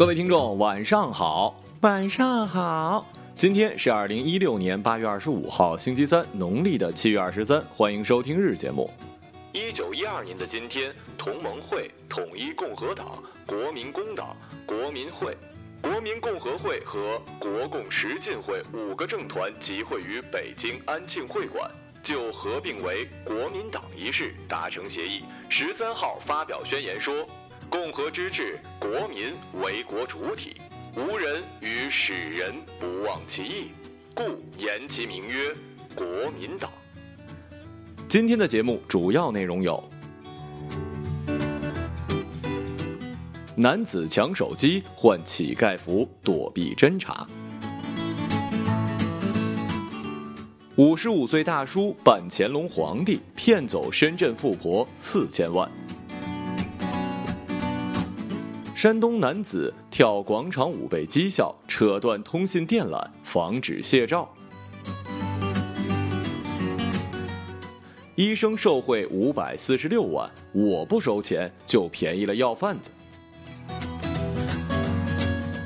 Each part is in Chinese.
各位听众，晚上好，晚上好。今天是二零一六年八月二十五号，星期三，农历的七月二十三。欢迎收听日节目。一九一二年的今天，同盟会、统一共和党、国民工党、国民会、国民共和会和国共十进会五个政团集会于北京安庆会馆，就合并为国民党一事达成协议。十三号发表宣言说。共和之治，国民为国主体，无人与使人不忘其义，故言其名曰国民党。今天的节目主要内容有：男子抢手机换乞丐服躲避侦查；五十五岁大叔扮乾隆皇帝骗走深圳富婆四千万。山东男子跳广场舞被讥笑，扯断通信电缆，防止泄照。医生受贿五百四十六万，我不收钱就便宜了药贩子。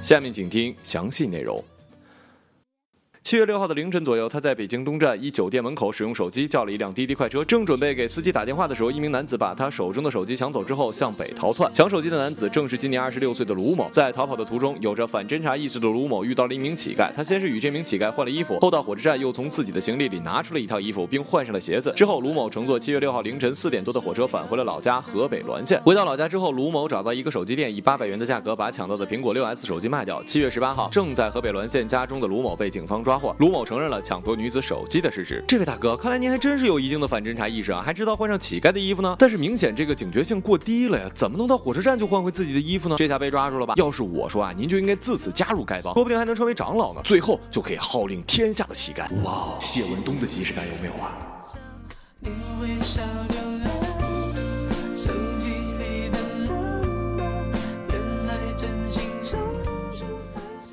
下面请听详细内容。七月六号的凌晨左右，他在北京东站一酒店门口使用手机叫了一辆滴滴快车，正准备给司机打电话的时候，一名男子把他手中的手机抢走之后向北逃窜。抢手机的男子正是今年二十六岁的卢某。在逃跑的途中，有着反侦查意识的卢某遇到了一名乞丐，他先是与这名乞丐换了衣服，后到火车站又从自己的行李里拿出了一套衣服，并换上了鞋子。之后，卢某乘坐七月六号凌晨四点多的火车返回了老家河北滦县。回到老家之后，卢某找到一个手机店，以八百元的价格把抢到的苹果六 S 手机卖掉。七月十八号，正在河北滦县家中的卢某被警方抓卢某承认了。抢夺女子手机的事实，这位大哥，看来您还真是有一定的反侦查意识啊，还知道换上乞丐的衣服呢。但是明显这个警觉性过低了呀，怎么能到火车站就换回自己的衣服呢？这下被抓住了吧？要是我说啊，您就应该自此加入丐帮，说不定还能成为长老呢，最后就可以号令天下的乞丐。哇，谢文东的即视感有没有啊？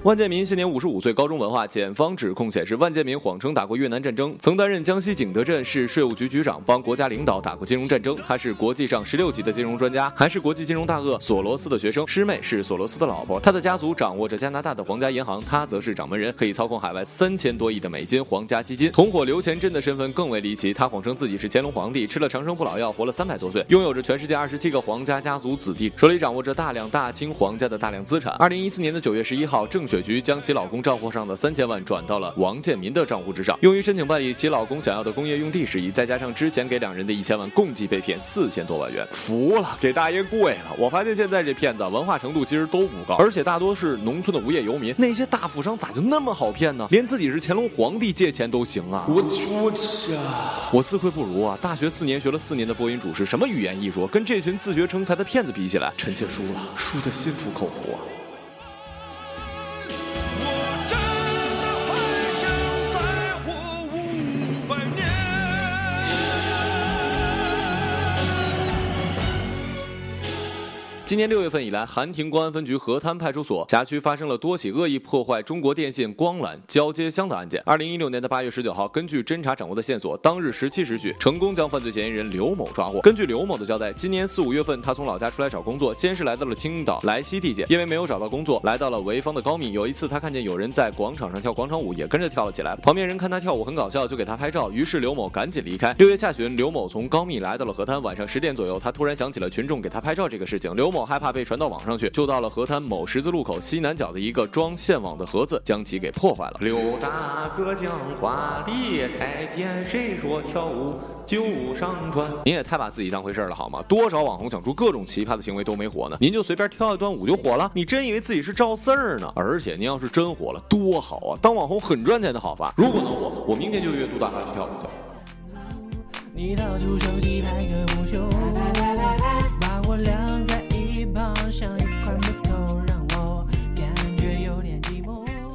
万建民现年五十五岁，高中文化。检方指控显示，万建民谎称打过越南战争，曾担任江西景德镇市税务局局长，帮国家领导打过金融战争。他是国际上十六级的金融专家，还是国际金融大鳄索罗斯的学生，师妹是索罗斯的老婆。他的家族掌握着加拿大的皇家银行，他则是掌门人，可以操控海外三千多亿的美金皇家基金。同伙刘钱珍的身份更为离奇，他谎称自己是乾隆皇帝，吃了长生不老药，活了三百多岁，拥有着全世界二十七个皇家家族子弟，手里掌握着大量大清皇家的大量资产。二零一四年的九月十一号，正雪菊将其老公账户上的三千万转到了王建民的账户之上，用于申请办理其老公想要的工业用地事宜，再加上之前给两人的一千万，共计被骗四千多万元。服了，给大爷跪了！我发现现在这骗子文化程度其实都不高，而且大多是农村的无业游民。那些大富商咋就那么好骗呢？连自己是乾隆皇帝借钱都行啊！我我去，我自愧不如啊！大学四年学了四年的播音主持，什么语言艺术，跟这群自学成才的骗子比起来，臣妾输了，输的心服口服啊！今年六月份以来，韩亭公安分局河滩派出所辖区发生了多起恶意破坏中国电信光缆交接箱的案件。二零一六年的八月十九号，根据侦查掌握的线索，当日十七时许，成功将犯罪嫌疑人刘某抓获。根据刘某的交代，今年四五月份，他从老家出来找工作，先是来到了青岛莱西地界，因为没有找到工作，来到了潍坊的高密。有一次，他看见有人在广场上跳广场舞，也跟着跳了起来。旁边人看他跳舞很搞笑，就给他拍照。于是刘某赶紧离开。六月下旬，刘某从高密来到了河滩。晚上十点左右，他突然想起了群众给他拍照这个事情。刘某。某害怕被传到网上去，就到了河滩某十字路口西南角的一个装线网的盒子，将其给破坏了。刘大哥讲话别太偏，谁说跳舞就上传？您也太把自己当回事了好吗？多少网红想出各种奇葩的行为都没火呢，您就随便跳一段舞就火了？你真以为自己是赵四儿呢？而且您要是真火了，多好啊！当网红很赚钱的好法。如果能火，我明天就约杜大哈去跳舞去。你掏出手机拍个不休，把我晾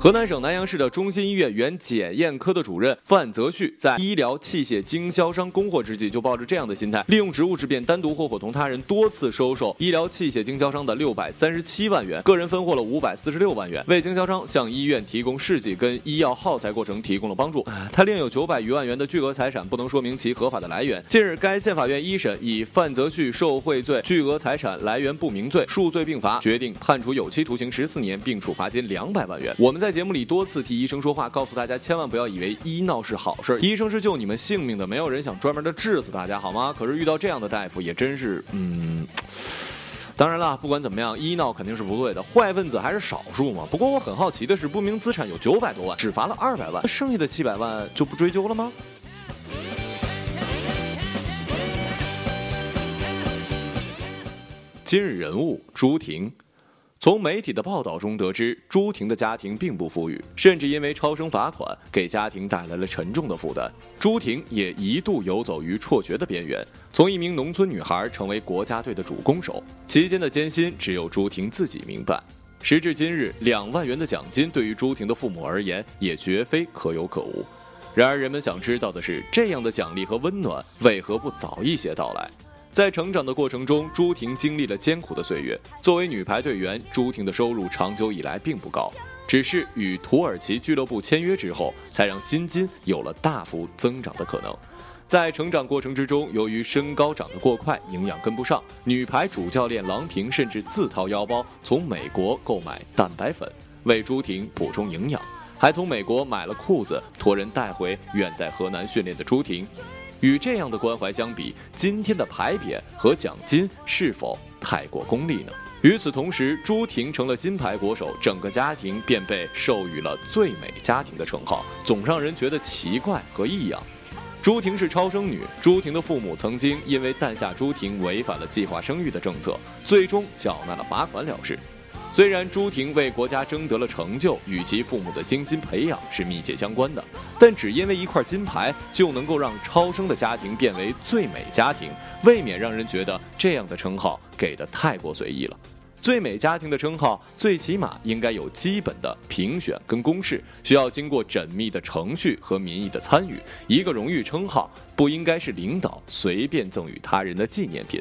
河南省南阳市的中心医院原检验科的主任范泽旭，在医疗器械经销商供货之际，就抱着这样的心态，利用职务之便，单独或伙同他人多次收受医疗器械经销商的六百三十七万元，个人分获了五百四十六万元，为经销商向医院提供试剂跟医药耗材过程提供了帮助。他另有九百余万元的巨额财产，不能说明其合法的来源。近日，该县法院一审以范泽旭受贿罪、巨额财产来源不明罪数罪并罚，决定判处有期徒刑十四年，并处罚金两百万元。我们在节目里多次替医生说话，告诉大家千万不要以为医闹是好事，医生是救你们性命的，没有人想专门的治死大家，好吗？可是遇到这样的大夫，也真是，嗯。当然了，不管怎么样，医闹肯定是不对的，坏分子还是少数嘛。不过我很好奇的是，不明资产有九百多万，只罚了二百万，那剩下的七百万就不追究了吗？今日人物朱婷。从媒体的报道中得知，朱婷的家庭并不富裕，甚至因为超生罚款给家庭带来了沉重的负担。朱婷也一度游走于辍学的边缘，从一名农村女孩成为国家队的主攻手，期间的艰辛只有朱婷自己明白。时至今日，两万元的奖金对于朱婷的父母而言也绝非可有可无。然而，人们想知道的是，这样的奖励和温暖为何不早一些到来？在成长的过程中，朱婷经历了艰苦的岁月。作为女排队员，朱婷的收入长久以来并不高，只是与土耳其俱乐部签约之后，才让薪金有了大幅增长的可能。在成长过程之中，由于身高长得过快，营养跟不上，女排主教练郎平甚至自掏腰包从美国购买蛋白粉，为朱婷补充营养，还从美国买了裤子，托人带回远在河南训练的朱婷。与这样的关怀相比，今天的牌匾和奖金是否太过功利呢？与此同时，朱婷成了金牌国手，整个家庭便被授予了“最美家庭”的称号，总让人觉得奇怪和异样。朱婷是超生女，朱婷的父母曾经因为诞下朱婷违反了计划生育的政策，最终缴纳了罚款了事。虽然朱婷为国家争得了成就，与其父母的精心培养是密切相关的，但只因为一块金牌就能够让超生的家庭变为最美家庭，未免让人觉得这样的称号给的太过随意了。最美家庭的称号，最起码应该有基本的评选跟公示，需要经过缜密的程序和民意的参与。一个荣誉称号不应该是领导随便赠予他人的纪念品。